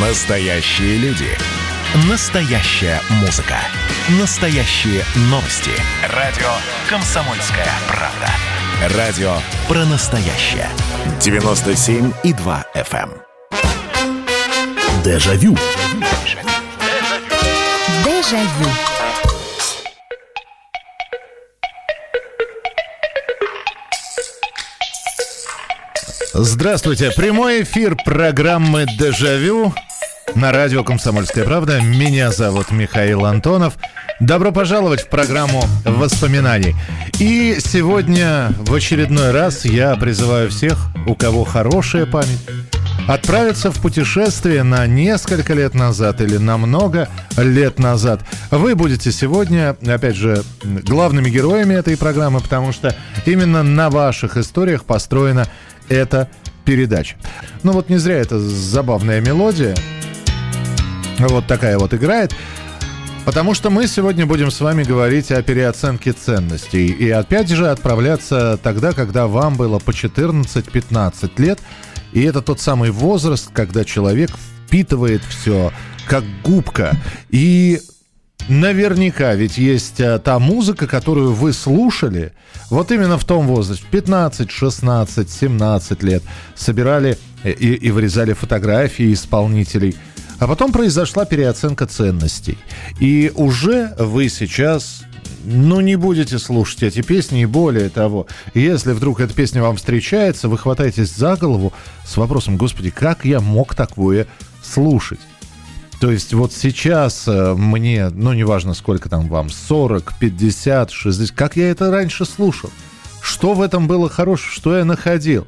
Настоящие люди. Настоящая музыка. Настоящие новости. Радио «Комсомольская правда». Радио про настоящее. 97,2 FM. эм. Дежавю. Дежавю. Здравствуйте. Прямой эфир программы «Дежавю» на радио «Комсомольская правда». Меня зовут Михаил Антонов. Добро пожаловать в программу воспоминаний. И сегодня в очередной раз я призываю всех, у кого хорошая память, отправиться в путешествие на несколько лет назад или на много лет назад. Вы будете сегодня, опять же, главными героями этой программы, потому что именно на ваших историях построена эта передача. Ну вот не зря это забавная мелодия. Вот такая вот играет. Потому что мы сегодня будем с вами говорить о переоценке ценностей. И опять же отправляться тогда, когда вам было по 14-15 лет. И это тот самый возраст, когда человек впитывает все как губка. И Наверняка, ведь есть а, та музыка, которую вы слушали, вот именно в том возрасте, 15, 16, 17 лет, собирали и, и вырезали фотографии исполнителей. А потом произошла переоценка ценностей. И уже вы сейчас ну, не будете слушать эти песни, и более того, если вдруг эта песня вам встречается, вы хватаетесь за голову с вопросом, господи, как я мог такое слушать? То есть вот сейчас э, мне, ну неважно сколько там вам, 40, 50, 60, как я это раньше слушал? Что в этом было хорошего, что я находил?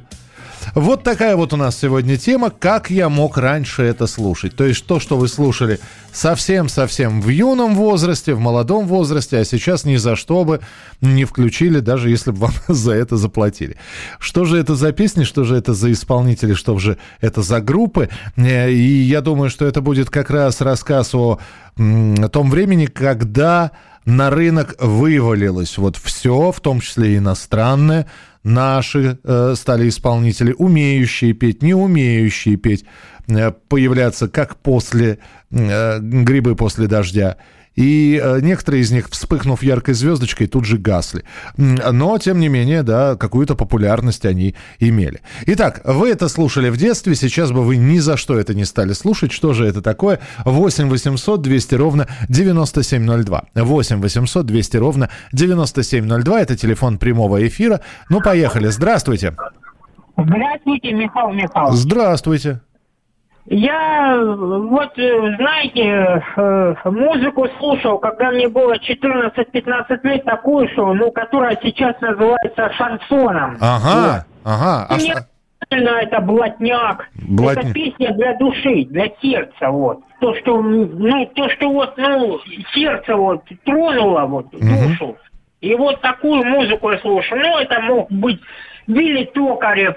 Вот такая вот у нас сегодня тема, как я мог раньше это слушать. То есть то, что вы слушали совсем-совсем в юном возрасте, в молодом возрасте, а сейчас ни за что бы не включили, даже если бы вам за это заплатили. Что же это за песни, что же это за исполнители, что же это за группы? Э, и я думаю, что это будет как раз рассказ о, том времени, когда на рынок вывалилось вот все, в том числе иностранное, наши э, стали исполнители, умеющие петь, не умеющие петь, э, появляться как после э, грибы после дождя. И э, некоторые из них, вспыхнув яркой звездочкой, тут же гасли. Но, тем не менее, да, какую-то популярность они имели. Итак, вы это слушали в детстве, сейчас бы вы ни за что это не стали слушать. Что же это такое? 8 800 200 ровно 9702. 8 800 200 ровно 9702. Это телефон прямого эфира. Ну, поехали. Здравствуйте. Здравствуйте, Михаил Михайлович. Здравствуйте. Я, вот, э, знаете, э, музыку слушал, когда мне было 14-15 лет, такую, что, ну, которая сейчас называется шансоном. Ага, ага. А Мне ш- это блатняк. Блатня- Это песня для души, для сердца, вот. То, что, ну, то, что вот, ну, сердце вот тронуло, вот, душу. И вот такую музыку я слушал. Ну, это мог быть Билли Токарев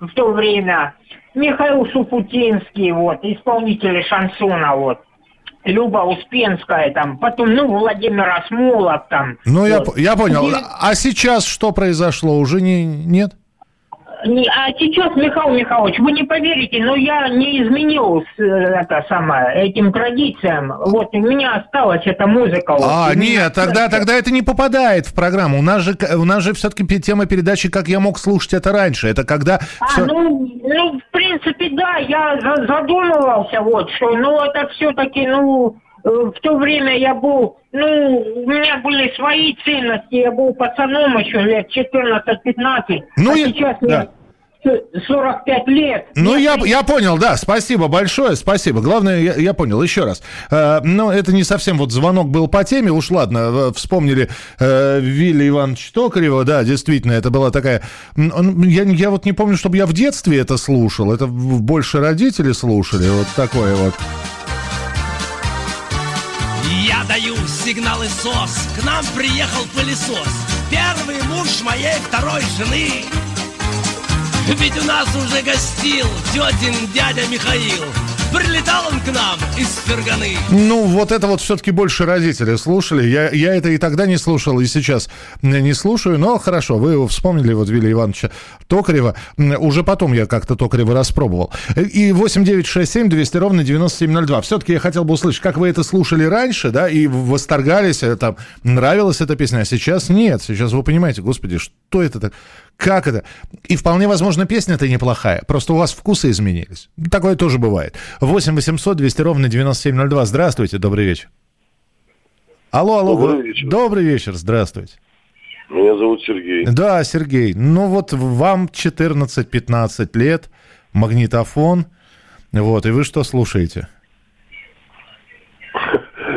в то время, Михаил Шуфутинский, вот, исполнители шансона, вот. Люба Успенская, там, потом, ну, Владимир Осмолов, там. Ну, я, вот. по- я понял. А сейчас что произошло? Уже не, нет? А сейчас, Михаил Михайлович, вы не поверите, но я не изменил э, это самое, этим традициям. Вот у меня осталась эта музыка. вот. А, меня нет, тогда, тогда это не попадает в программу. У нас же, у нас же все-таки тема передачи «Как я мог слушать это раньше». Это когда... А, всё- ну, ну, в принципе, да, я за- задумывался, вот, что, ну, это все-таки, ну, в то время я был, ну, у меня были свои ценности, я был пацаном еще лет 14-15, Ну, а я- сейчас да. мне 45 лет. Ну, я, я понял, да, спасибо большое, спасибо. Главное, я, я понял, еще раз. Э, ну, это не совсем вот звонок был по теме, уж ладно, э, вспомнили э, Вилли Ивановича Токарева, да, действительно, это была такая... Я, я вот не помню, чтобы я в детстве это слушал, это больше родители слушали, вот такое вот. Даю сигналы СОС, к нам приехал пылесос. Первый муж моей второй жены. Ведь у нас уже гостил тетин дядя Михаил. Прилетал он к нам из Ферганы. Ну, вот это вот все-таки больше родители слушали. Я, я это и тогда не слушал, и сейчас не слушаю. Но хорошо, вы его вспомнили, вот Вилли Ивановича Токарева. Уже потом я как-то Токарева распробовал. И 8967 200 ровно 9702. Все-таки я хотел бы услышать, как вы это слушали раньше, да, и восторгались, э, там, нравилась эта песня, а сейчас нет. Сейчас вы понимаете, господи, что это так? Как это? И вполне возможно, песня-то неплохая. Просто у вас вкусы изменились. Такое тоже бывает. 8 800 200 ровно 9702. Здравствуйте, добрый вечер. Алло, алло. Добрый вечер. Добрый вечер, здравствуйте. Меня зовут Сергей. Да, Сергей. Ну вот вам 14-15 лет, магнитофон. Вот, и вы что слушаете?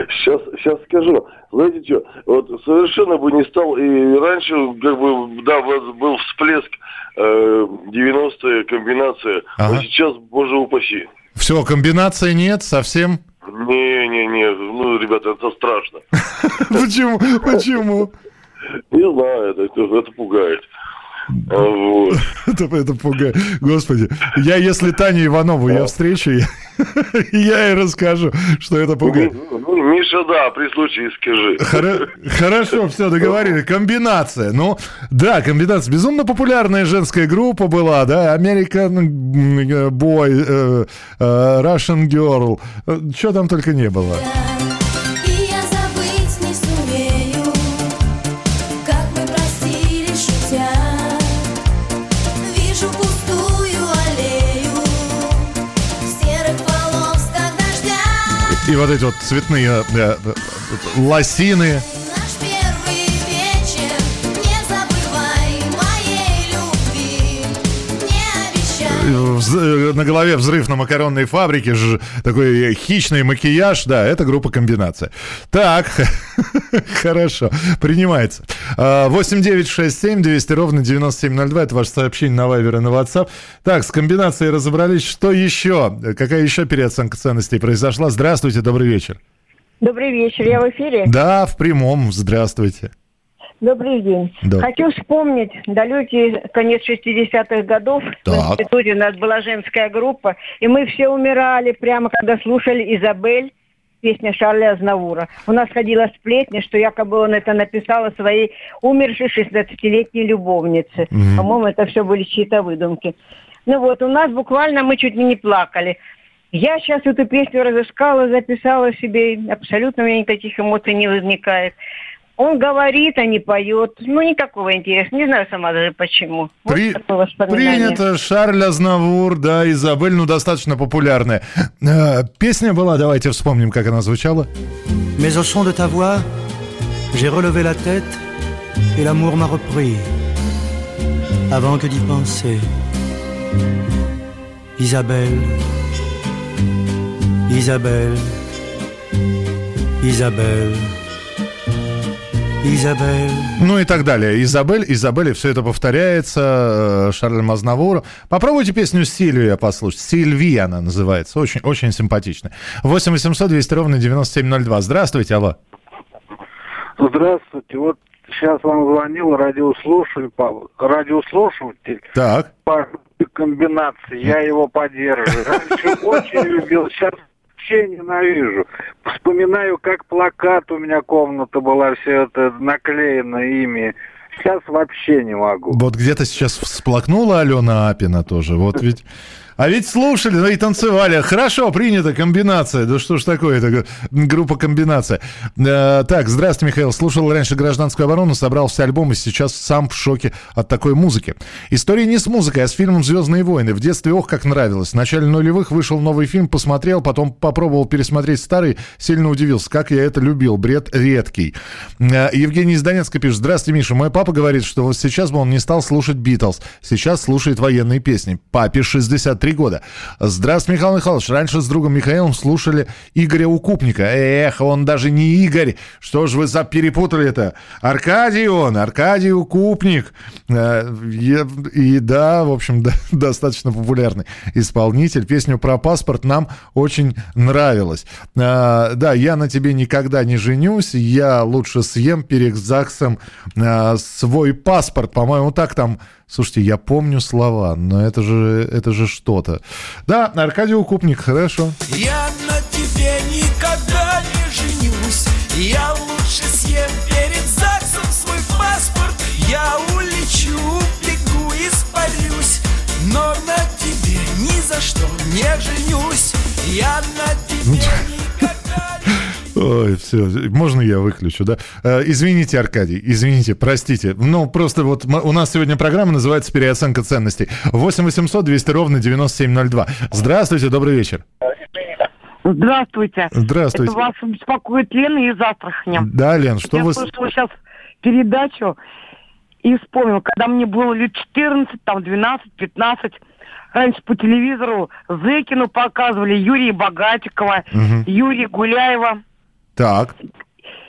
Сейчас, сейчас скажу. Знаете что, вот совершенно бы не стал, и раньше, как бы, да, был всплеск э, 90-е, комбинация, Ага. но сейчас, боже упаси. Все, комбинации нет совсем? Не-не-не, ну, ребята, это страшно. Почему? Почему? Не знаю, это, это пугает. Вот. Это, это пугает. Господи, я если Таню Иванову я встречу, я, я ей расскажу, что это пугает. Ну, Миша, да, при случае скажи. Хоро- Хорошо, все, договорились. Комбинация. Ну, да, комбинация. Безумно популярная женская группа была, да, American Boy, э, э, Russian Girl. Что там только не было. И вот эти вот цветные э, э, лосины. На голове взрыв на макаронной фабрике, ж- такой хищный макияж, да, это группа комбинация. Так, хорошо, принимается. А, 8967 200 ровно 9702, это ваше сообщение на Вайбер и на WhatsApp. Так, с комбинацией разобрались. Что еще? Какая еще переоценка ценностей произошла? Здравствуйте, добрый вечер. Добрый вечер, я в эфире. Да, в прямом, здравствуйте. Добрый день. Да. Хочу вспомнить далекий конец 60-х годов. Так. В институте у нас была женская группа, и мы все умирали прямо, когда слушали «Изабель», песня Шарля Азнавура. У нас ходила сплетня, что якобы он это написал своей умершей 16-летней любовнице. По-моему, это все были чьи-то выдумки. Ну вот, у нас буквально мы чуть ли не плакали. Я сейчас эту песню разыскала, записала себе, абсолютно у меня никаких эмоций не возникает. Он говорит, а не поет. Ну, никакого интереса. Не знаю сама даже почему. Вот При- воспоминание. Принято. Шарль Азнавур, да, Изабель, ну, достаточно популярная. Э, Песня была, давайте вспомним, как она звучала. Mais au son de ta voix, j'ai relevé la tête et l'amour m'a repris. Avant que d'y penser, Isabelle, Isabelle, Isabelle, Isabelle. Ну и так далее. Изабель, Изабель, и все это повторяется. э, Шарль Мазнавур. Попробуйте песню Сильвия послушать. Сильвия она называется. Очень, очень симпатично. 8 800 200 ровно 9702. Здравствуйте, алло. Здравствуйте. Вот сейчас вам звонил радиослушатель, радиослушатель Так. по комбинации. Я его поддерживаю. Раньше очень любил, сейчас вообще ненавижу. Вспоминаю, как плакат у меня комната была, все это наклеено ими. Сейчас вообще не могу. Вот где-то сейчас всплакнула Алена Апина тоже. Вот ведь... А ведь слушали, ну и танцевали. Хорошо, принята комбинация. Да что ж такое, это группа комбинация. Э, так, здравствуйте, Михаил. Слушал раньше гражданскую оборону, собрал все альбомы, сейчас сам в шоке от такой музыки. История не с музыкой, а с фильмом «Звездные войны». В детстве ох, как нравилось. В начале нулевых вышел новый фильм, посмотрел, потом попробовал пересмотреть старый, сильно удивился, как я это любил. Бред редкий. Э, Евгений из Донецка пишет. Здравствуйте, Миша. Мой папа говорит, что вот сейчас бы он не стал слушать Битлз. Сейчас слушает военные песни. Папе 63 года. Здравствуйте, Михаил Михайлович. Раньше с другом Михаилом слушали Игоря Укупника. Эх, он даже не Игорь. Что ж вы перепутали это? Аркадий он, Аркадий Укупник. Э, И да, в общем, да, достаточно популярный исполнитель. Песню про паспорт нам очень нравилась. А, Да, я на тебе никогда не женюсь. Я лучше съем перед ЗАГСом а, свой паспорт. По-моему, так там... Слушайте, я помню слова, но это же, это же что? Кого-то. Да, Аркадий Укупник, хорошо. Я на тебе никогда не женюсь. Я лучше съем перед ЗАГСом свой паспорт. Я улечу, бегу, испарюсь Но на тебе ни за что не женюсь. Я на тебе никогда Ой, все, можно я выключу, да? Э, Извините, Аркадий, извините, простите. Ну, просто вот у нас сегодня программа называется «Переоценка ценностей». 8 800 200 ровно 9702. Здравствуйте, добрый вечер. Здравствуйте. Здравствуйте. Это вас беспокоит Лена из Астрахани. Да, Лен, что Я вы... слушала сейчас передачу и вспомнила, когда мне было лет 14, там 12, 15, раньше по телевизору Зекину показывали, Юрия Богатикова, Мгм. Юрия Гуляева. Так,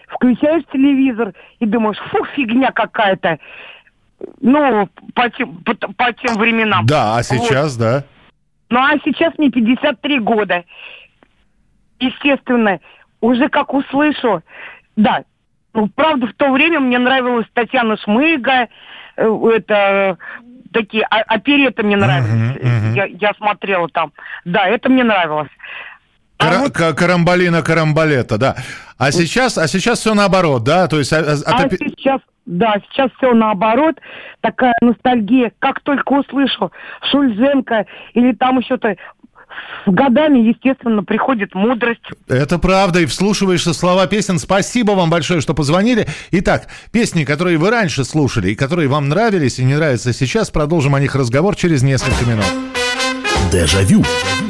Включаешь телевизор и думаешь, фу, фигня какая-то. Ну, по тем, по, по тем временам. да, а Вот. сейчас, да. Ну, а сейчас мне 53 года. Естественно, уже как услышу, да, ну, правда, в то время мне нравилась Татьяна Шмыга, э, это такие а- опереты мне нравились. Я, я смотрела там. Да, это мне нравилось. Кара- ка- Карамбалина Карамбалета, да. А сейчас, а сейчас все наоборот, да? То есть... а- а- А от опи- сейчас, да, сейчас все наоборот. Такая ностальгия. Как только услышу Шульзенко или там еще-то с годами, естественно, приходит мудрость. Это правда, и вслушиваешься в слова песен. Спасибо вам большое, что позвонили. Итак, песни, которые вы раньше слушали, и которые вам нравились и не нравятся сейчас, продолжим о них разговор через несколько минут. Дежавю. Дежавю.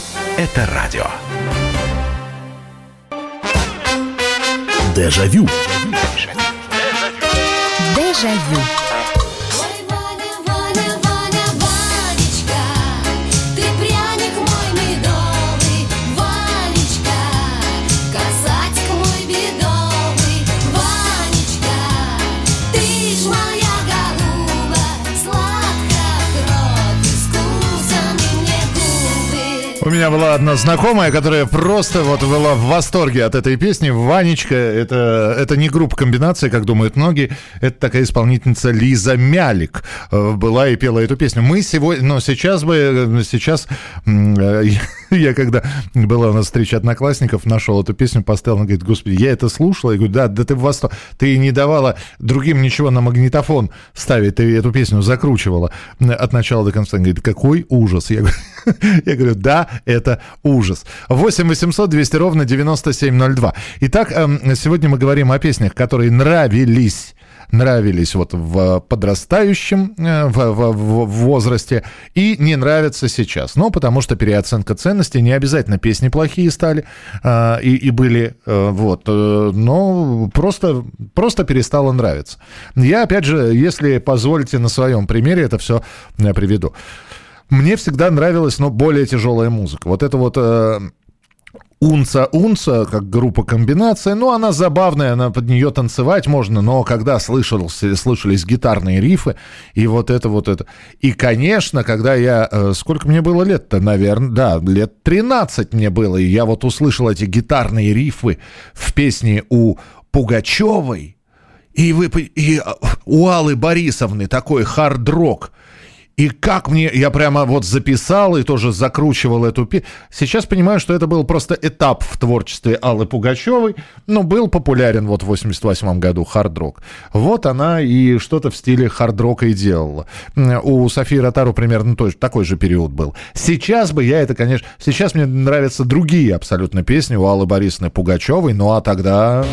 Это радио. Дежавю. Дежавю. Ваня, У меня была одна знакомая, которая просто вот была в восторге от этой песни. Ванечка, это, это не группа комбинации, как думают многие. Это такая исполнительница Лиза Мялик э, была и пела эту песню. Мы сегодня, но сейчас бы, э, сейчас э, я, когда была у нас встреча одноклассников, нашел эту песню, поставил, она говорит, господи, я это слушала. Я говорю, да, да ты в восторге. Ты не давала другим ничего на магнитофон ставить, ты эту песню закручивала от начала до конца. Она говорит, какой ужас. Я я говорю, да, это ужас. 8 800 200 ровно 9702. Итак, эм, сегодня мы говорим о песнях, которые нравились нравились вот в подрастающем э, в, в- в возрасте и не нравятся сейчас. Ну, потому что переоценка ценностей, не обязательно песни плохие стали э, и, и были, э, вот, э, но просто, просто перестало нравиться. Я, опять же, если позволите на своем примере это все приведу. Мне всегда нравилась, но более тяжелая музыка. Вот это вот э, Унца Унца, как группа комбинация, ну, она забавная, она под нее танцевать можно, но когда слышался, слышались гитарные рифы, и вот это вот это. И, конечно, когда я... э, сколько мне было лет-то, наверное? Да, лет 13 мне было, и я вот услышал эти гитарные рифы в песне у Пугачевой, и, вы, и а, у Аллы Борисовны такой хард-рок. И как мне, я прямо вот записал и тоже закручивал эту. Сейчас понимаю, что это был просто этап в творчестве Аллы Пугачевой, но был популярен вот в 88 году хард-рок. Вот она и что-то в стиле хард-рока и делала. У Софии Ротару примерно той, же- такой же период был. Сейчас бы я это, конечно... Сейчас мне нравятся другие абсолютно песни у Аллы Борисовны Пугачевой, ну а тогда...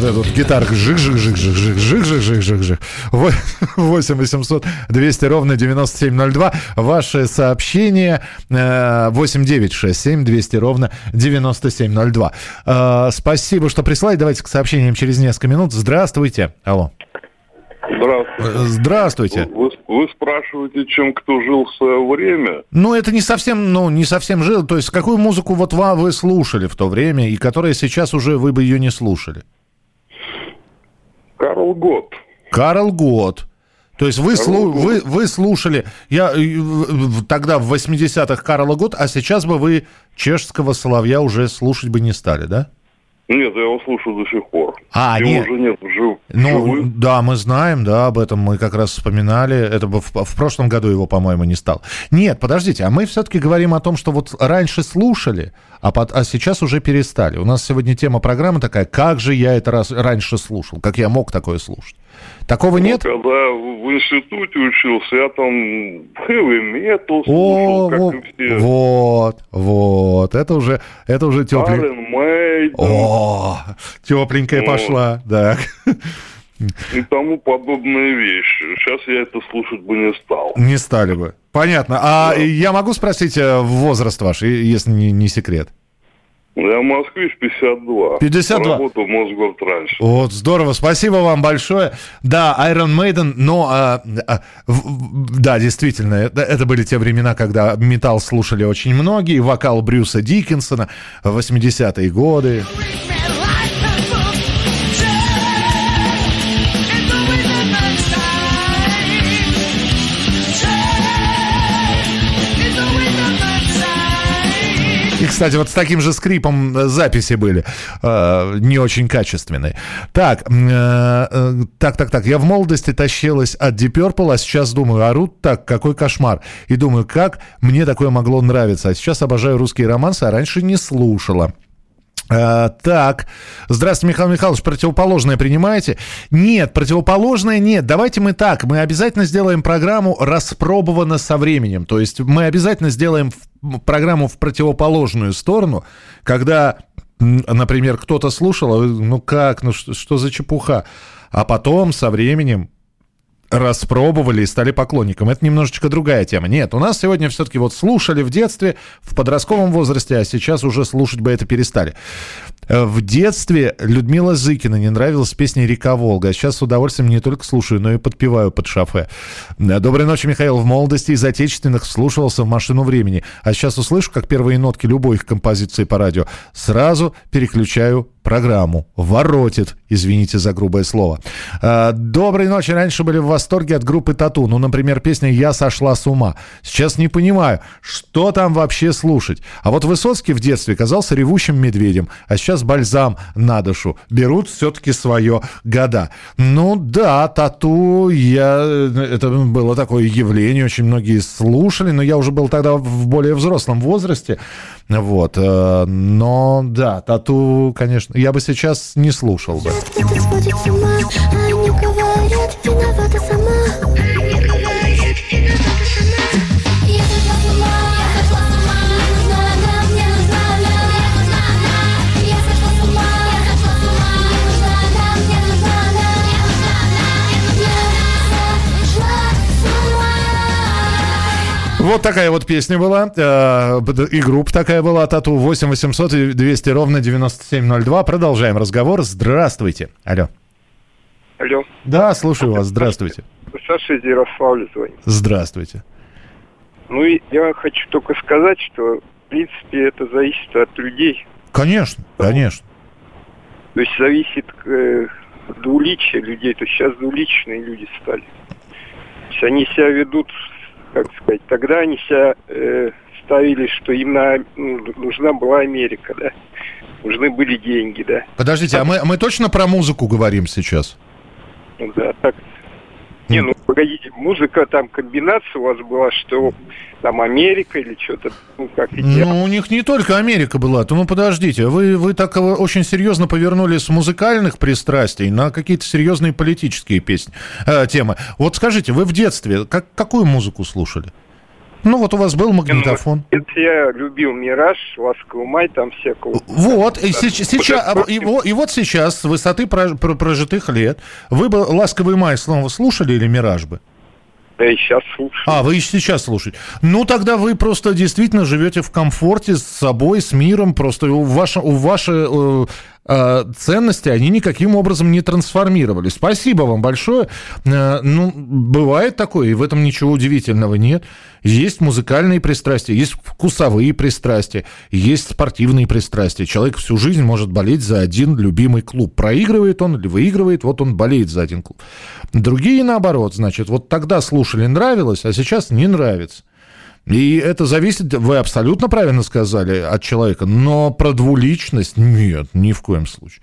подожди. И вот этот гитарка жик жик жик жик жик жик жик жик жик жик 8 800 200 ровно 9702. Ваше сообщение э, 8 9 6 7 200 ровно 9702. Э, Спасибо, что прислали. Давайте к сообщениям через несколько минут. Здравствуйте. Алло. Здравствуйте. Здравствуйте. Вы, вы спрашиваете, чем кто жил в свое время? Ну, это не совсем, ну, не совсем жил. То есть, какую музыку вот ва- вы слушали в то время, и которая сейчас уже вы бы ее не слушали? Карл Гот. Карл Гот. То есть вы, слу- вы, вы слушали, я э, тогда в 80-х Карла Гот, а сейчас бы вы чешского соловья уже слушать бы не стали, да? Нет, я его слушаю до сих пор. А, Его нет. уже нет жив- Ну, живых. да, мы знаем, да, об этом мы как раз вспоминали. Это бы в, в прошлом году его, по-моему, не стал. Нет, подождите, а мы все-таки говорим о том, что вот раньше слушали, а, под- а сейчас уже перестали. У нас сегодня тема программы такая, как же я это раз, раньше слушал, как я мог такое слушать. Такого нет? Ну, Когда в институте учился, я там метал О, слушал, как во- и все. вот, вот, это уже, это уже Maiden О, тепленькая Вот. пошла, так. и тому подобные вещи. Сейчас я это слушать бы не стал. Не стали бы. Понятно. А я могу спросить э, возраст ваш, если не, не секрет? Я москвич 52. 52. Работал в Мосгорд раньше. Вот, здорово, спасибо вам большое. Да, Iron Maiden, но, а, а, в- в- да, действительно, это, это были те времена, когда металл слушали очень многие, вокал Брюса Диккенсона, 80-е годы. Кстати, вот с таким же скрипом э, записи были, э, не очень качественные. Так, э, так, так, так, я в молодости тащилась от Deep Purple, а сейчас думаю, орут так, какой кошмар. И думаю, как мне такое могло нравиться. А сейчас обожаю русские романсы, а раньше не слушала. Э, так, здравствуйте, Михаил Михайлович, противоположное принимаете? Нет, противоположное нет. Давайте мы так, мы обязательно сделаем программу распробовано со временем. То есть мы обязательно сделаем программу в противоположную сторону, когда, например, кто-то слушал, а ну как, ну что, что за чепуха? А потом со временем распробовали и стали поклонником. Это немножечко другая тема. Нет, у нас сегодня все-таки вот слушали в детстве, в подростковом возрасте, а сейчас уже слушать бы это перестали. Э, В детстве Людмила Зыкина не нравилась песня «Река Волга». А сейчас с удовольствием не только слушаю, но и подпеваю под шофе. Да, Доброй ночи, Михаил. В молодости из отечественных вслушивался в «Машину времени». А сейчас услышу, как первые нотки любой их композиции по радио. Сразу переключаю программу. Воротит, извините за грубое слово. А, Доброй ночи. Раньше были в восторге от группы Тату. Ну, например, песня «Я сошла с ума». Сейчас не понимаю, что там вообще слушать. А вот Высоцкий в детстве казался ревущим медведем, а сейчас бальзам на душу. Берут все-таки свое года. Ну да, Тату, я... это было такое явление, очень многие слушали, но я уже был тогда в более взрослом возрасте. Вот. э, Но да, Тату, конечно, я бы сейчас не слушал бы. сходит Вот такая вот песня была. э, И группа такая была. Тату 8 800 и 200 ровно 9702. Продолжаем разговор. Здравствуйте. Алло. Алло. Да, слушаю вас. Здравствуйте. Саша из Ярославля звонит. Здравствуйте. Ну я хочу только сказать, что в принципе это зависит от людей. Конечно, конечно. То есть зависит э, двуличие людей. То есть сейчас двуличные люди стали. То есть они себя ведут, как сказать, тогда они себя э, ставили, что им на, ну, нужна была Америка, да. Нужны были деньги, да. Подождите, а мы, мы точно про музыку говорим сейчас? Ну да, так. Не, ну погодите, музыка там комбинация у вас была, что там Америка или что-то, ну как идея. Ну, у них не только Америка была. То, ну, подождите, вы, вы так очень серьезно повернули с музыкальных пристрастий на какие-то серьезные политические песни, э, темы. Вот скажите, вы в детстве как, какую музыку слушали? Ну вот у вас был магнитофон. Это я любил «Мираж», «Ласковый май», там всякого. Вот, и, сеч- сейчас, и, и вот сейчас, с высоты прож- про- прожитых лет, вы бы «Ласковый май» снова слушали или «Мираж» бы? Да и сейчас слушаю. А, вы и сейчас слушаете. Ну, тогда вы просто действительно живете в комфорте с собой, с миром. Просто у, ваши, у ваши э, э, ценности, они никаким образом не трансформировались. Спасибо вам большое. Э, ну, бывает такое, и в этом ничего удивительного нет. Есть музыкальные пристрастия, есть вкусовые пристрастия, есть спортивные пристрастия. Человек всю жизнь может болеть за один любимый клуб. Проигрывает он или выигрывает, вот он болеет за один клуб. Другие наоборот, значит, вот тогда слушали, нравилось, а сейчас не нравится. И это зависит, вы абсолютно правильно сказали, от человека. Но про двуличность нет, ни в коем случае.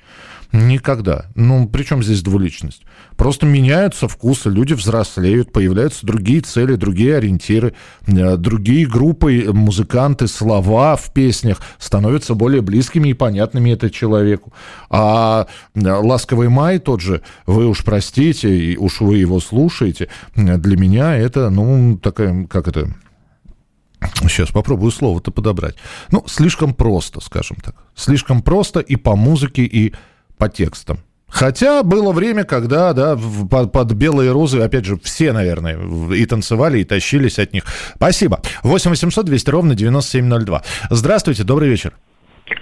Никогда. Ну, при чем здесь двуличность? Просто меняются вкусы, люди взрослеют, появляются другие цели, другие ориентиры, э, другие группы, музыканты, слова в песнях становятся более близкими и понятными это человеку. А э, «Ласковый май» тот же, вы уж простите, и уж вы его слушаете, э, для меня это, ну, такая, как это, Сейчас попробую слово-то подобрать. Ну, слишком просто, скажем так. Слишком просто и по музыке, и по текстам. Хотя было время, когда, да, под, под белые розы, опять же, все, наверное, и танцевали, и тащились от них. Спасибо. 8 800 200 ровно 9702. Здравствуйте, добрый вечер.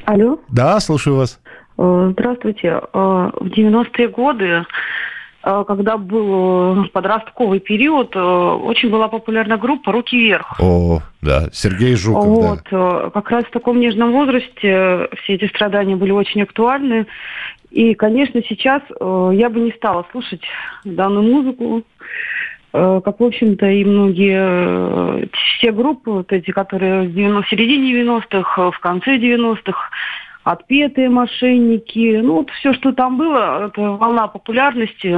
Алло, Да, слушаю вас. э, здравствуйте. Э, В 90-е годы, когда был э, подростковый период, э, очень была популярна группа «Руки вверх». О, да, Сергей Жуков, вот, э, как раз в таком нежном возрасте э, все эти страдания были очень актуальны. И, конечно, сейчас э, я бы не стала слушать данную музыку, э, как, в общем-то, и многие, э, все группы, вот эти, которые в, 90 в середине 90-х, э, в конце 90-х, отпетые мошенники, ну, вот все, что там было, это волна популярности.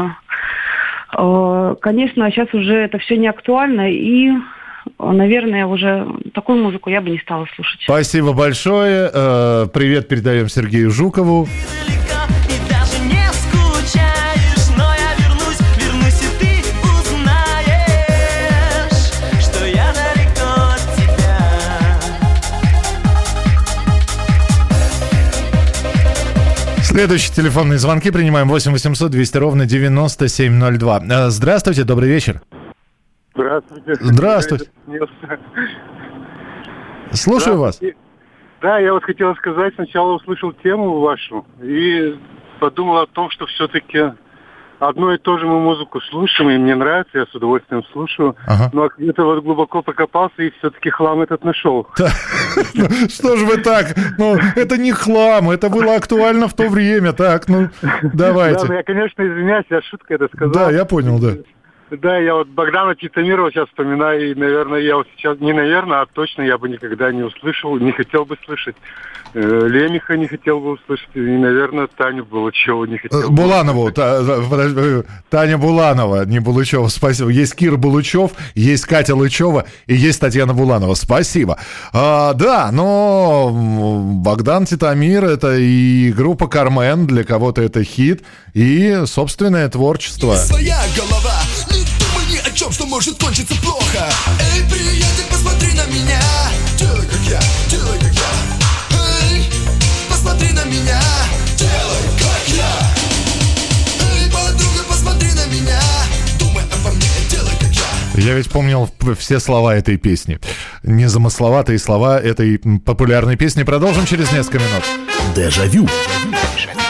Э, Конечно, сейчас уже это все не актуально, и, наверное, уже такую музыку я бы не стала слушать. Спасибо большое. Э, Привет передаем Сергею Жукову. Следующие телефонные звонки принимаем 8 800 200 ровно 9702. Э, Здравствуйте, добрый вечер. Здравствуйте. Здравствуйте. Слушаю вас. Да, я вот хотел сказать, сначала услышал тему вашу и подумал о том, что все-таки одно и то же мы музыку слушаем, и мне нравится, я с удовольствием слушаю. Но где-то вот глубоко покопался и все-таки хлам этот нашел. Что же вы так? Ну, это не хлам, это было актуально в то время. Так, ну, давайте. Да, ну я, конечно, извиняюсь, я шутка это сказал. Да, я понял, да. Да, я вот Богдана Титамирова сейчас вспоминаю, и, наверное, я вот сейчас, не наверное, а точно я бы никогда не услышал, не хотел бы слышать. Э, Лемеха не хотел бы услышать, и, наверное, Таню Булычеву не хотел Э, бы. Буланову, Та- та- подожди, э, Таня Буланова, не Булычева, спасибо. Есть Кир Булычев, есть Катя Лычева и есть Татьяна Буланова. Спасибо. А, да, но Богдан Титамир это и группа Кармен, для кого-то это хит, и собственное творчество. Своя голова, не думай ни о чем, что может кончиться плохо. Эй, приятель, посмотри на меня, делай как я, посмотри на меня, делай как я. Эй, подруга, посмотри на меня, думай обо мне, делай как я. Я ведь помнил все слова этой песни. Незамысловатые слова этой популярной песни. Продолжим через несколько минут. Дежавю. Дежавю.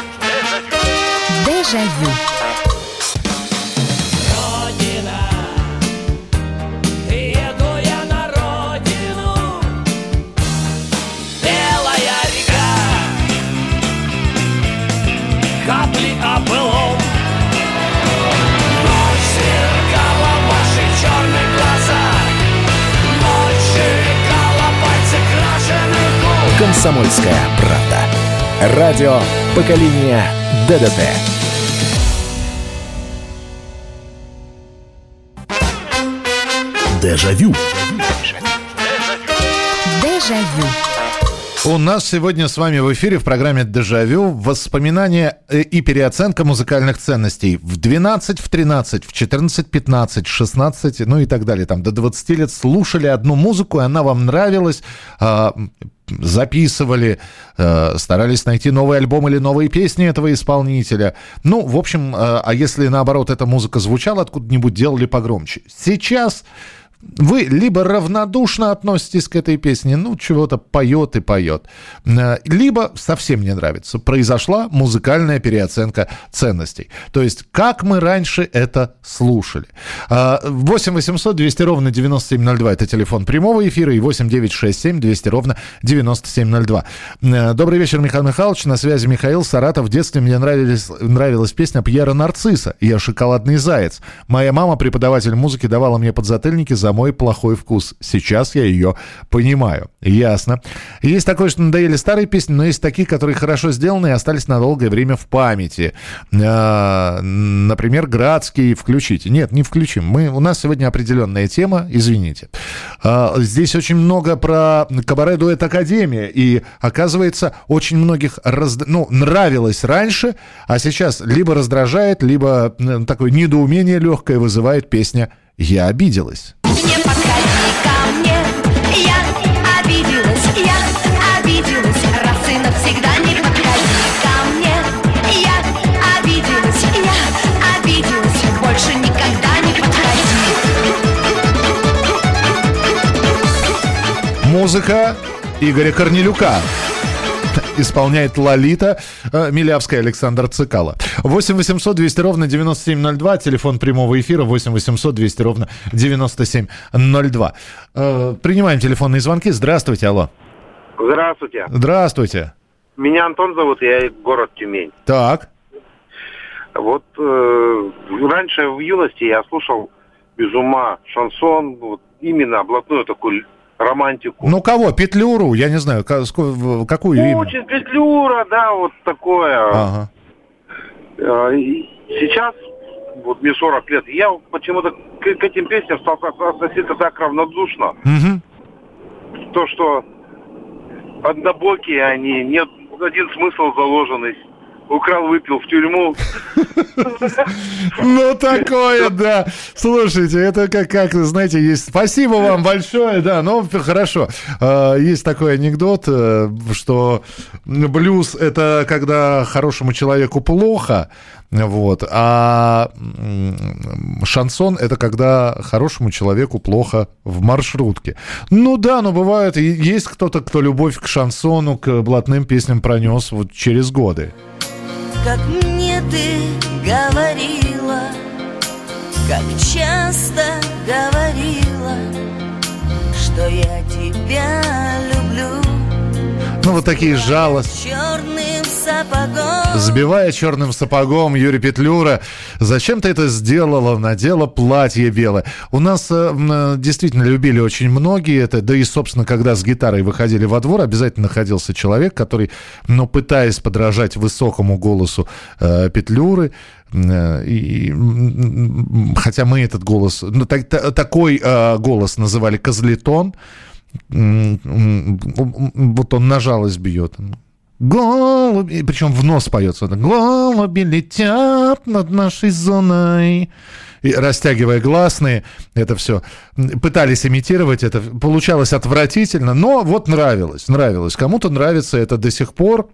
Радио поколения ДДТ. Дежавю. Дежавю. У нас сегодня с вами в эфире в программе «Дежавю» воспоминания э, и переоценка музыкальных ценностей. В 12, в 13, в 14, 15, 16, ну и так далее. Там до 20 лет слушали одну музыку, и она вам нравилась, а, записывали, э, старались найти новый альбом или новые песни этого исполнителя. Ну, в общем, э, а если наоборот эта музыка звучала откуда-нибудь, делали погромче. Сейчас вы либо равнодушно относитесь к этой песне, ну, чего-то поет и поет, э, либо совсем не нравится. Произошла музыкальная переоценка ценностей. То есть, как мы раньше это слушали. 8 800 200 ровно 9702 – это телефон прямого эфира, и 8 967 200 ровно 9702. Э, Добрый вечер, Михаил Михайлович. На связи Михаил Саратов. В детстве мне нравились, нравилась песня Пьера Нарцисса «Я шоколадный заяц». Моя мама, преподаватель музыки, давала мне подзатыльники за мой плохой вкус. Сейчас я ее понимаю. Ясно. Есть такое, что надоели старые песни, но есть такие, которые хорошо сделаны и остались на долгое время в памяти. А, Например, «Градский» включите. Нет, не включим. Мы, у нас сегодня определенная тема, извините. А, Здесь очень много про кабаре дуэт Академия. И оказывается, очень многих раз... ну, нравилось раньше, а сейчас либо раздражает, либо м, такое недоумение легкое вызывает песня «Я обиделась». Не подходи ко мне, я обиделась, я обиделась, раз и навсегда не подходи ко мне, я обиделась, я обиделась, больше никогда не подходи. Музыка Игоря Корнелюка. Исполняет Лолита э, Милявская, Александр Цикало. 8 800 200 ровно 9702. Телефон прямого эфира 8 800 200 ровно 9702. Э, Принимаем телефонные звонки. Здравствуйте, алло. Здравствуйте. Здравствуйте. Меня Антон зовут, я город Тюмень. Так. Вот э, раньше в юности я слушал без ума шансон, вот, именно блатную такую романтику. Ну кого? Петлюру? Я не знаю, какую именно? Очень Петлюра, да, вот такое. Ага. Э, Сейчас, вот мне 40 лет, я почему-то к, к этим песням стал относиться так равнодушно. То, что однобокие они, нет один смысл заложенный. Украл, выпил в тюрьму. Ну, такое, да. Слушайте, это как, как, знаете, есть... Спасибо вам большое, да, ну, хорошо. А, Есть такой анекдот, э, что блюз — это когда хорошему человеку плохо, вот, а шансон — это когда хорошему человеку плохо в маршрутке. Ну да, но бывает, есть кто-то, кто любовь к шансону, к блатным песням пронес вот через годы. Как мне ты говорила, как часто говорила, что я тебя люблю. Ну, вот такие жалости. Сапогом. Сбивая черным сапогом Юрий Петлюра. Зачем ты это сделала? Надела платье белое. У нас э, э, действительно любили очень многие это. Да и, собственно, когда с гитарой выходили во двор, обязательно находился человек, который, ну, пытаясь подражать высокому голосу э, Петлюры, э, и, хотя мы этот голос, ну, так- та- такой э, голос называли козлетон, вот он на жалость бьет. Голуби, причем в нос поется. Голуби летят над нашей зоной. И растягивая гласные, это все пытались имитировать, это получалось отвратительно, но вот нравилось, нравилось. Кому-то нравится это до сих пор.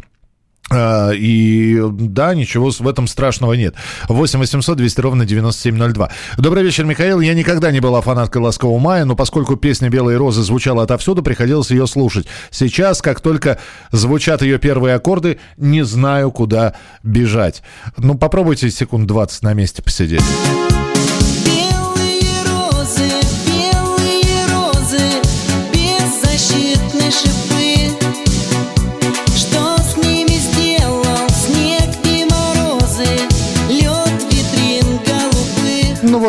А, И да, ничего в этом страшного нет. 8 800 200 ровно 9702. Добрый вечер, Михаил. Я никогда не была фанаткой «Ласкового мая», но поскольку песня «Белые розы» звучала отовсюду, приходилось ее слушать. Сейчас, как только звучат ее первые аккорды, не знаю, куда бежать. Ну, попробуйте секунд 20 на месте посидеть. Белые розы, белые розы, беззащитны шипы.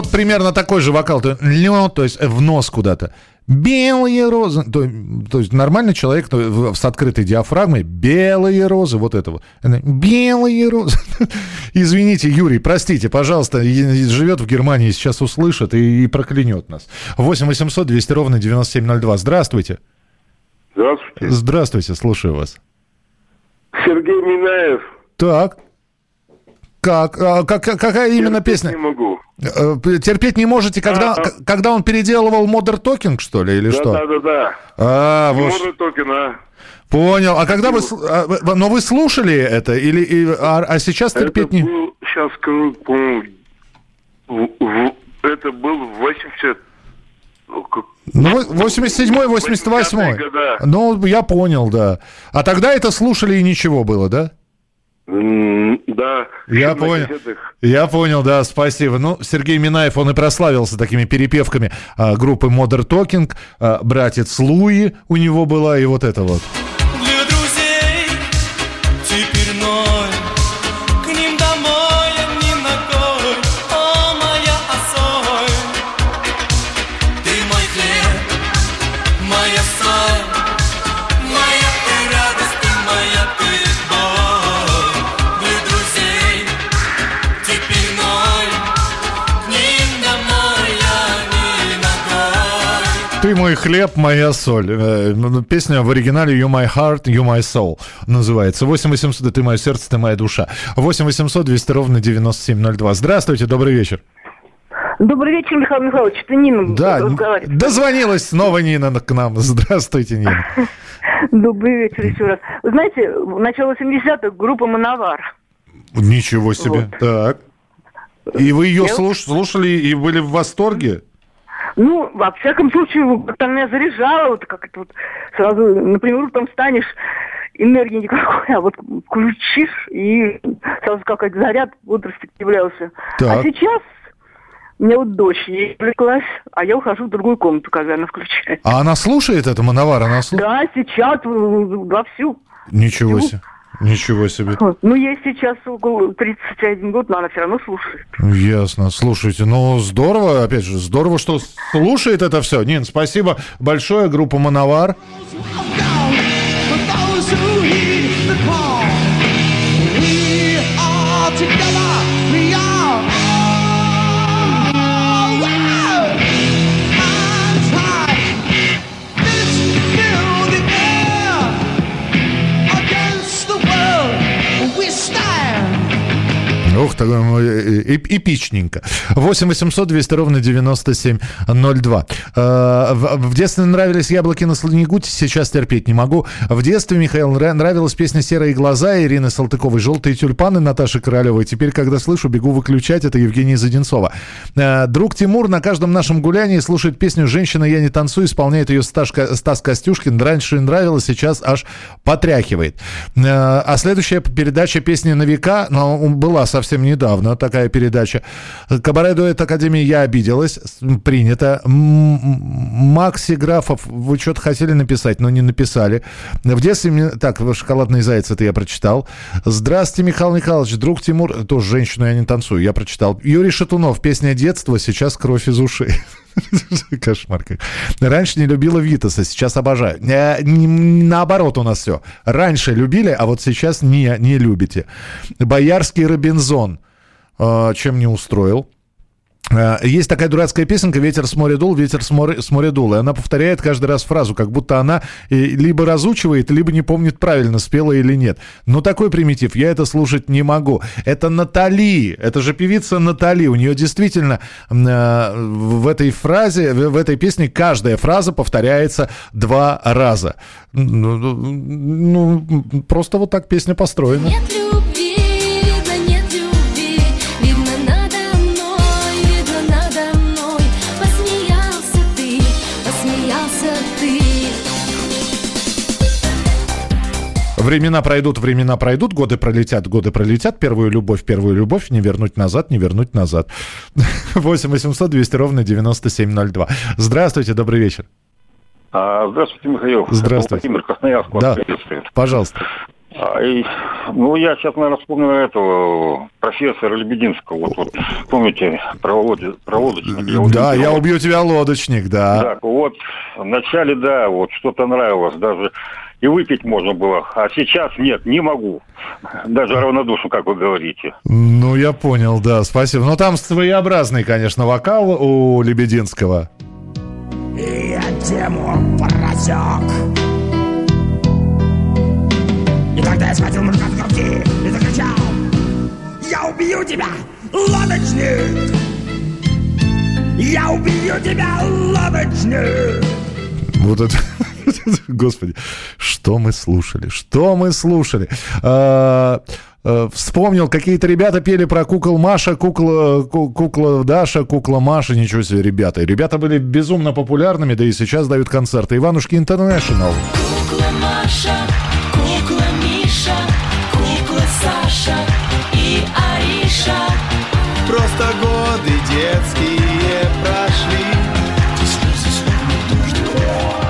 Вот примерно такой же вокал. То, то есть в нос куда-то. Белые розы. То, то есть нормальный человек то с открытой диафрагмой. Белые розы. Вот этого. Белые розы. Извините, Юрий, простите, пожалуйста. Живет в Германии, сейчас услышит и, и проклянет нас. 8 800 200 ровно 9702. Здравствуйте. Здравствуйте. Здравствуйте, слушаю вас. Сергей Минаев. Так. Как? А, как- как- какая именно песня? Не могу. Э, Терпеть не можете, когда, А, когда он переделывал Modern Talking, что ли, или да, что? да, да, да. А, вот. Можно токен, а? Понял. А когда вы... а, вы- Но вы слушали это? Или, и- а, а сейчас терпеть это не... был, сейчас скажу, по-моему, в- в- это был 80... ну, как- Ну, 87-й, 88-й. года. Ну, я понял, да. А тогда это слушали и ничего было, да? Да. Я понял. Я понял, да, спасибо. Ну, Сергей Минаев, он и прославился такими перепевками а, группы Modern Talking, а, братец Луи у него была, и вот это вот. Хлеб, моя соль. Э, ну, Песня в оригинале You My Heart, You My Soul называется. 8 800, ты мое сердце, ты моя душа. 8 800 200 ровно 9702. Здравствуйте, добрый вечер. Добрый вечер, Михаил Михайлович. Это Нина Да, дозвонилась снова Нина к нам. Здравствуйте, Нина. Добрый вечер еще раз. Вы знаете, в начало 80-х группа «Мановар». Ничего себе. Так. И вы ее Я- слуш- слушали и были в восторге? Ну, во всяком случае, как-то меня заряжало, вот как это вот сразу, например, утром встанешь, энергии никакой, а вот включишь, и сразу какой-то заряд бодрости появлялся. Так. А сейчас у меня вот дочь, ей увлеклась, а я ухожу в другую комнату, когда она включает. А она слушает это, Мановар? Она слушает? Да, сейчас вовсю. Ничего себе. Ничего себе. Ну, ей сейчас около 31 год, но она все равно слушает. Ясно. Слушайте, ну здорово, опять же, здорово, что слушает это все. Нин, спасибо большое, группа Мановар. Ух, эп- эпичненько. 8 800 200 ровно 9702. Э, В, детстве нравились яблоки на снегу, сейчас терпеть не могу. В детстве, Михаил, нра- нравилась песня «Серые глаза» Ирины Салтыковой, «Желтые тюльпаны» Наташи Королевой. Теперь, когда слышу, бегу выключать. Это Евгения Заденцова. Э, Друг Тимур на каждом нашем гулянии слушает песню «Женщина, я не танцую», исполняет ее Стас, Стас Костюшкин. Раньше нравилось, сейчас аж потряхивает. Э, А следующая передача «Песни на века» была совсем недавно, такая передача. Кабаре дуэт Академии «Я обиделась», принято. Макси Графов, вы что-то хотели написать, но не написали. В детстве... мне- Так, «Шоколадный заяц» это я прочитал. Здравствуйте, Михаил Михайлович. Друг Тимур, тоже «Женщину я не танцую», я прочитал. Юрий Шатунов, песня детства, сейчас кровь из ушей. Кошмар. Раньше не любила Витаса, сейчас обожаю. Э, не- наоборот у нас все. Раньше любили, а вот сейчас не, не любите. Боярский Робинзон. Э, чем не устроил? Э, Есть такая дурацкая песенка «Ветер с моря дул, ветер с моря, с моря дул». И она повторяет каждый раз фразу, как будто она э, либо разучивает, либо не помнит правильно, спела или нет. Но такой примитив, я это слушать не могу. Это Натали, это же певица Натали. У нее действительно э, в этой фразе, в в этой песне каждая фраза повторяется два раза. Ну, ну, ну, просто вот так песня построена. Нет Времена пройдут, времена пройдут, годы пролетят, годы пролетят. Первую любовь, первую любовь, не вернуть назад, не вернуть назад. 8 800 200 ровно 9702. Здравствуйте, добрый вечер. А, Здравствуйте, Михаил. Здравствуйте. Владимир Красноярск вас Да. приветствует. Пожалуйста. А, и, ну, я сейчас, наверное, вспомнил этого профессора Лебединского. Вот, вот помните, про, лоди- про лодочника? Я убью Да, тебя, я убью тебя, лодочник, да. Так, вот, вначале, да, вот, что-то нравилось, даже и выпить можно было, а сейчас нет, не могу. Даже равнодушно, как вы говорите. Ну, я понял, да, спасибо. Но там своеобразный, конечно, вокал у Лебединского. Я тему просек И тогда я схватил мужика с груди и закричал Я убью тебя, лодочник! Я убью тебя, лодочник! Вот это... Господи, что мы слушали? Что мы слушали? А, а, Вспомнил, какие-то ребята пели про кукол Маша, кукла, ку- кукла Даша, кукла Маша. Ничего себе, ребята. Ребята были безумно популярными, да и сейчас дают концерты. Иванушки Интернешнл. Кукла Маша, кукла Миша, кукла Саша и Ариша. Просто годы детские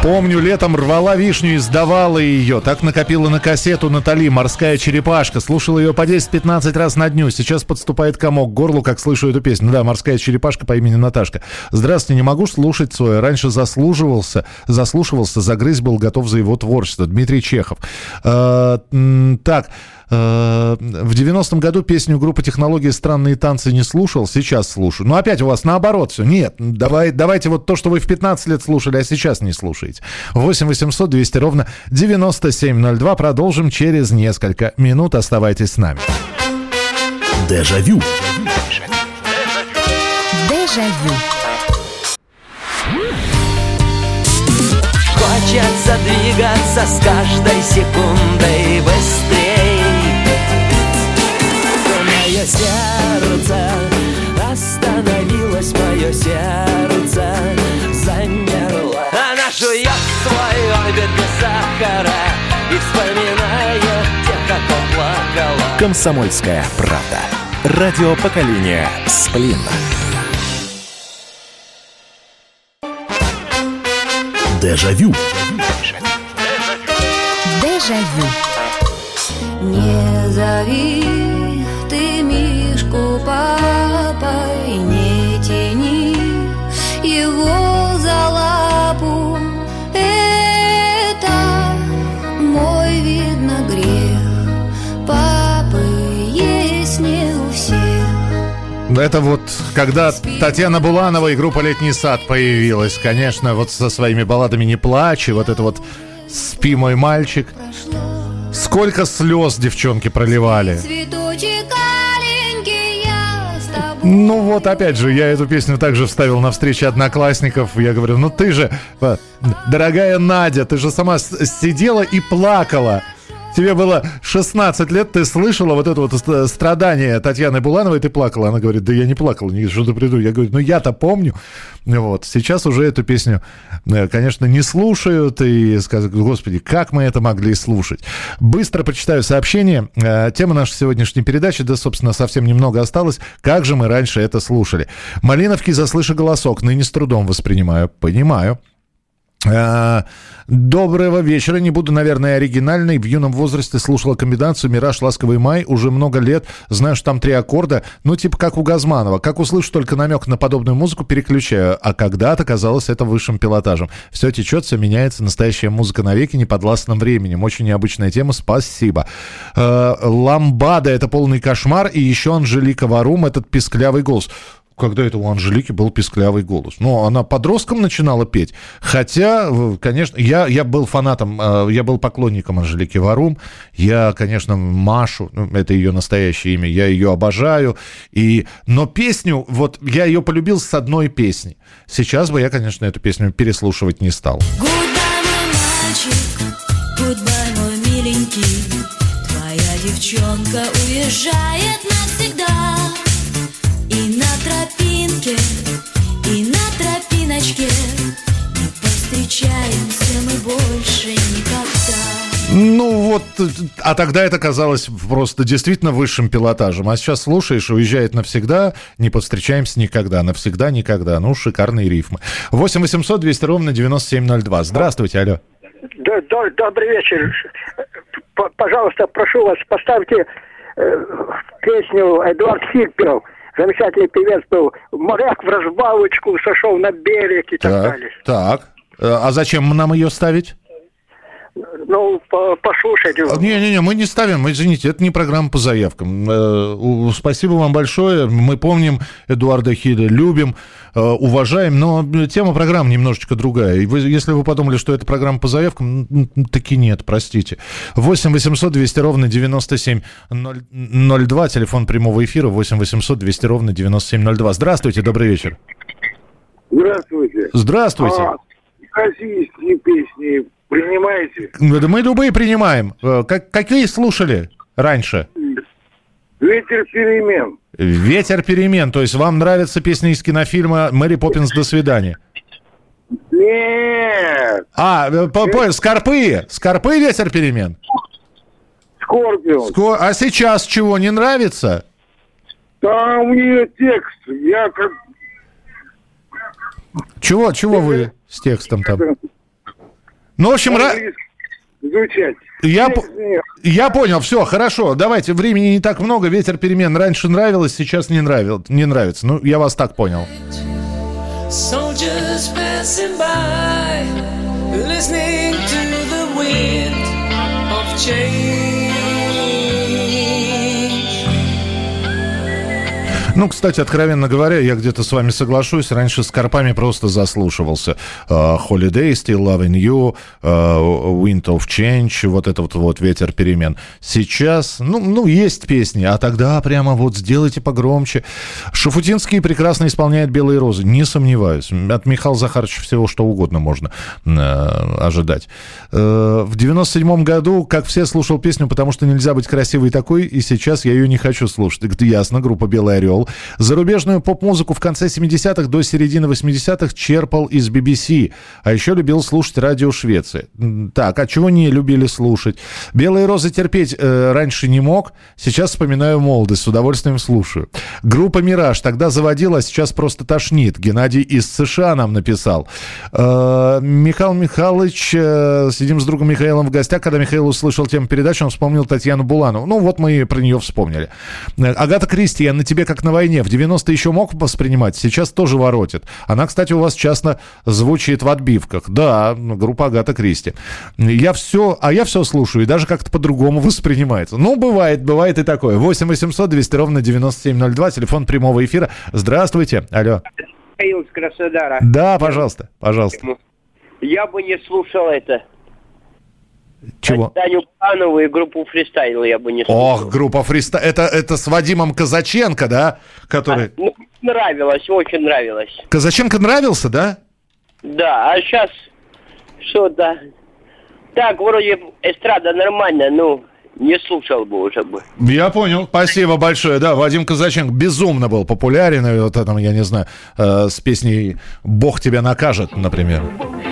Помню, летом рвала вишню и сдавала ее. Так накопила на кассету Натали «Морская черепашка». Слушала ее по 10-15 раз на дню. Сейчас подступает комок к горлу, как слышу эту песню. Да, «Морская черепашка» по имени Наташка. Здравствуйте, не могу слушать свое. Раньше заслуживался, заслушивался, загрызть был готов за его творчество. Дмитрий Чехов. Э, так, в 90-м году песню группы «Технологии. Странные танцы» не слушал, сейчас слушаю. Но опять у вас наоборот все. Нет, давай, давайте вот то, что вы в 15 лет слушали, а сейчас не слушаете. 8 800 200 ровно 9702. Продолжим через несколько минут. Оставайтесь с нами. Дежавю. Дежавю. Хочется двигаться с каждой секундой быстрей сердце остановилось, мое сердце замерло Она жует свой орбит без сахара И вспоминает тех, как плакала Комсомольская правда. Радио поколения Сплин. Дежавю. Дежавю. Это вот когда Татьяна Буланова и группа «Летний сад» появилась. Конечно, вот со своими балладами «Не плачь» и вот это вот «Спи, мой мальчик». Сколько слез девчонки проливали. Ну вот, опять же, я эту песню также вставил на встрече одноклассников. Я говорю, ну ты же, э, дорогая Надя, ты же сама сидела и плакала. Тебе было 16 лет, ты слышала вот это вот ст- страдание Татьяны Булановой, ты плакала. Она говорит, да я не плакала, что ты приду. Я говорю, ну я-то помню. Вот, сейчас уже эту песню, э, конечно, не слушают и скажут, господи, как мы это могли слушать. Быстро почитаю сообщение. Э, Тема нашей сегодняшней передачи, да, собственно, совсем немного осталось. Как же мы раньше это слушали? Малиновки заслыша голосок, ныне с трудом воспринимаю. Понимаю. А, Доброго вечера. Не буду, наверное, оригинальной. В юном возрасте слушала комбинацию «Мираж. Ласковый май» уже много лет. Знаю, что там три аккорда. Ну, типа как у Газманова. Как услышу только намек на подобную музыку, переключаю. А когда-то казалось это высшим пилотажем. Все течет, все меняется. Настоящая музыка навеки неподвластным временем. Очень необычная тема. Спасибо. Э, Ламбада — это полный кошмар. И еще Анжелика Варум — этот писклявый голос когда это у Анжелики был писклявый голос. Ну, она подростком начинала петь. Хотя, э, конечно, я, я был фанатом, э, я был поклонником Анжелики Варум. Я, конечно, Машу, ну, это ее настоящее имя, я ее обожаю. И... Но песню, вот я ее полюбил с одной песни. Сейчас бы я, конечно, эту песню переслушивать не стал. Девчонка уезжает навсегда. Тропиночке Не повстречаемся мы больше никогда. Ну вот, а тогда это казалось просто действительно высшим пилотажем. А сейчас слушаешь, уезжает навсегда, не повстречаемся никогда, навсегда никогда. Ну, шикарные рифмы. 8 800 200 ровно 9702. Здравствуйте, алло. Да, да, добрый вечер. П- Пожалуйста, прошу вас, поставьте э, песню Эдуард Фигпел. Замечательный певец был. Моряк в разбавочку сошел на берег и так, Так, далее. так. Э, А зачем нам ее ставить? Ну, по- послушать. Не-не-не, мы не ставим, извините, это не программа по заявкам. Э, Спасибо вам большое. Мы помним Эдуарда Хиля, любим, э, уважаем, но тема программы немножечко другая. И вы- если вы подумали, что это программа по заявкам, таки нет, простите. 8 800 200 ровно 9702, телефон прямого эфира 8 800 200 ровно 9702. Здравствуйте, добрый вечер. Здравствуйте. Здравствуйте. А, российские песни принимаете? Да мы любые принимаем. Э, Как, какие слушали раньше? Ветер перемен. Ветер перемен. То есть вам нравятся песни из кинофильма Мэри Поппинс до свидания? Нет. А, э, по- понял, Скорпы. Скорпы ветер перемен. Скорпион. Ско- А сейчас чего, не нравится? Там у нее текст. Я как... Чего, чего вы с текстом там? Ну, в общем, ра- Изучать. я, по- нет. я понял, все, хорошо, давайте, времени не так много, ветер перемен раньше нравилось, сейчас не, нравил, не нравится. Ну, я вас так понял. Soldiers passing by, listening to the wind of change. Ну, кстати, откровенно говоря, я где-то с вами соглашусь. Раньше с Карпами просто заслушивался. Э, Holiday, Still Loving You, э, Wind of Change, вот это вот, вот ветер перемен. Сейчас, ну, ну, есть песни, а тогда прямо вот сделайте погромче. Шафутинский прекрасно исполняет «Белые розы», не сомневаюсь. От Михаила Захаровича всего что угодно можно э, ожидать. Э, в 97 году, как все, слушал песню «Потому что нельзя быть красивой такой», и сейчас я ее не хочу слушать. Ясно, группа «Белый орел». Зарубежную поп-музыку в конце 70-х до середины 80-х черпал из BBC, а еще любил слушать радио Швеции. Так, а чего не любили слушать? «Белые розы» терпеть э, раньше не мог, сейчас вспоминаю молодость, с удовольствием слушаю. Группа «Мираж» тогда заводила, а сейчас просто тошнит. Геннадий из США нам написал. Э, Михаил Михайлович, э, сидим с другом Михаилом в гостях, когда Михаил услышал тему передачи, он вспомнил Татьяну Буланову. Ну, вот мы про нее вспомнили. Э, Агата Кристи, я на тебе как на войне. В 90-е еще мог воспринимать, сейчас тоже воротит. Она, кстати, у вас часто звучит в отбивках. Да, группа Агата Кристи. Я все, а я все слушаю, и даже как-то по-другому воспринимается. Ну, бывает, бывает и такое. 8 800 200 ровно 9702, телефон прямого эфира. Здравствуйте. Алло. Михаил из Краснодара. Да, пожалуйста, пожалуйста. Я бы не слушал это. Чего? Таню Панову и группу фристайл я бы не слушал. Ох, группа фриста... Это, это с Вадимом Казаченко, да? Который... Ну, нравилось, очень нравилось. Казаченко нравился, да? Да, а сейчас что-то... Так, вроде эстрада нормальная, но не слушал бы уже бы. Я понял. Спасибо большое. Да, Вадим Казаченко безумно был популярен. И вот этом, я не знаю, э, с песней «Бог тебя накажет», например.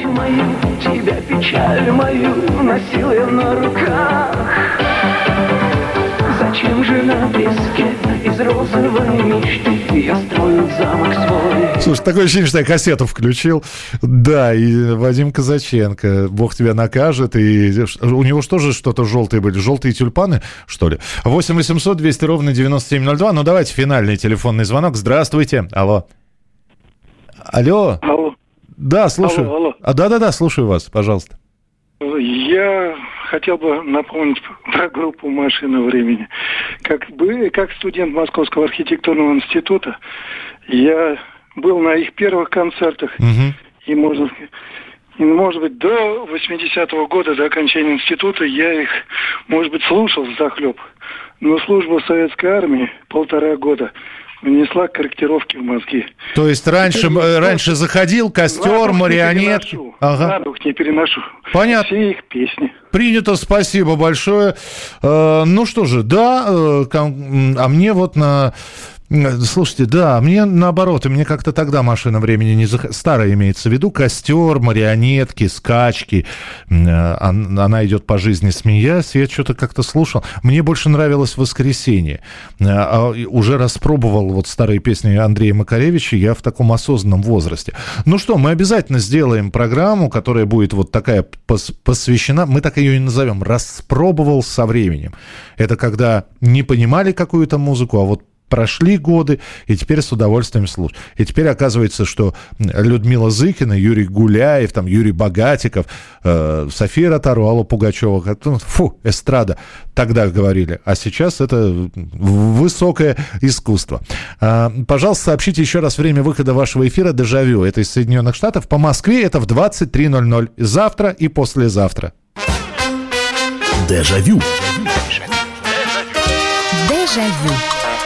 мою, тебя печаль мою носил я на руках. Зачем же на песке из розовой мечты я строю замок свой? Слушай, такое ощущение, что я кассету включил. Да, и Вадим Казаченко. Бог тебя накажет. И у него что же что-то желтые были? Желтые тюльпаны, что ли? 8 800 200 ровно 9702. Ну, давайте финальный телефонный звонок. Здравствуйте. Алло. Алло. Алло. Да, слушаю. Алло, алло. А, да-да-да, слушаю вас, пожалуйста. Я хотел бы напомнить про группу «Машина времени». Как, бы, как студент Московского архитектурного института, я был на их первых концертах. И, может, и, может быть, до 80-го года, до окончания института, я их, может быть, слушал захлеб. Но служба в советской армии полтора года внесла корректировки в мозги. То есть раньше, э, раньше заходил костер, переношу. Ага. На дух не переношу. Понятно. Все их песни. Принято, спасибо большое. Э, ну что же, да, э, а мне вот на... м, Слушайте, да, мне наоборот, и мне как-то тогда машина времени не зах... Старая имеется в виду, костер, марионетки, скачки. Э, он- Она идет по жизни смеясь. Я что-то как-то слушал. Мне больше нравилось «Воскресенье». Э, а, Уже распробовал вот старые песни Андрея Макаревича. Я в таком осознанном возрасте. Ну что, мы обязательно сделаем программу, которая будет вот такая пос- посвящена, мы так ее и назовем, «Распробовал со временем». Это когда не понимали какую-то музыку, а вот Прошли годы, и теперь с удовольствием слушаю. И теперь оказывается, что Людмила Зыкина, Юрий Гуляев, там, Юрий Богатиков, э, София Ротару, Алла Пугачева, как- ну, фу, эстрада, тогда говорили. А сейчас это высокое искусство. А, пожалуйста, сообщите еще раз время выхода вашего эфира «Дежавю». Это из Соединенных Штатов. По Москве это в 23.00. Завтра и послезавтра. Дежавю. Дежавю.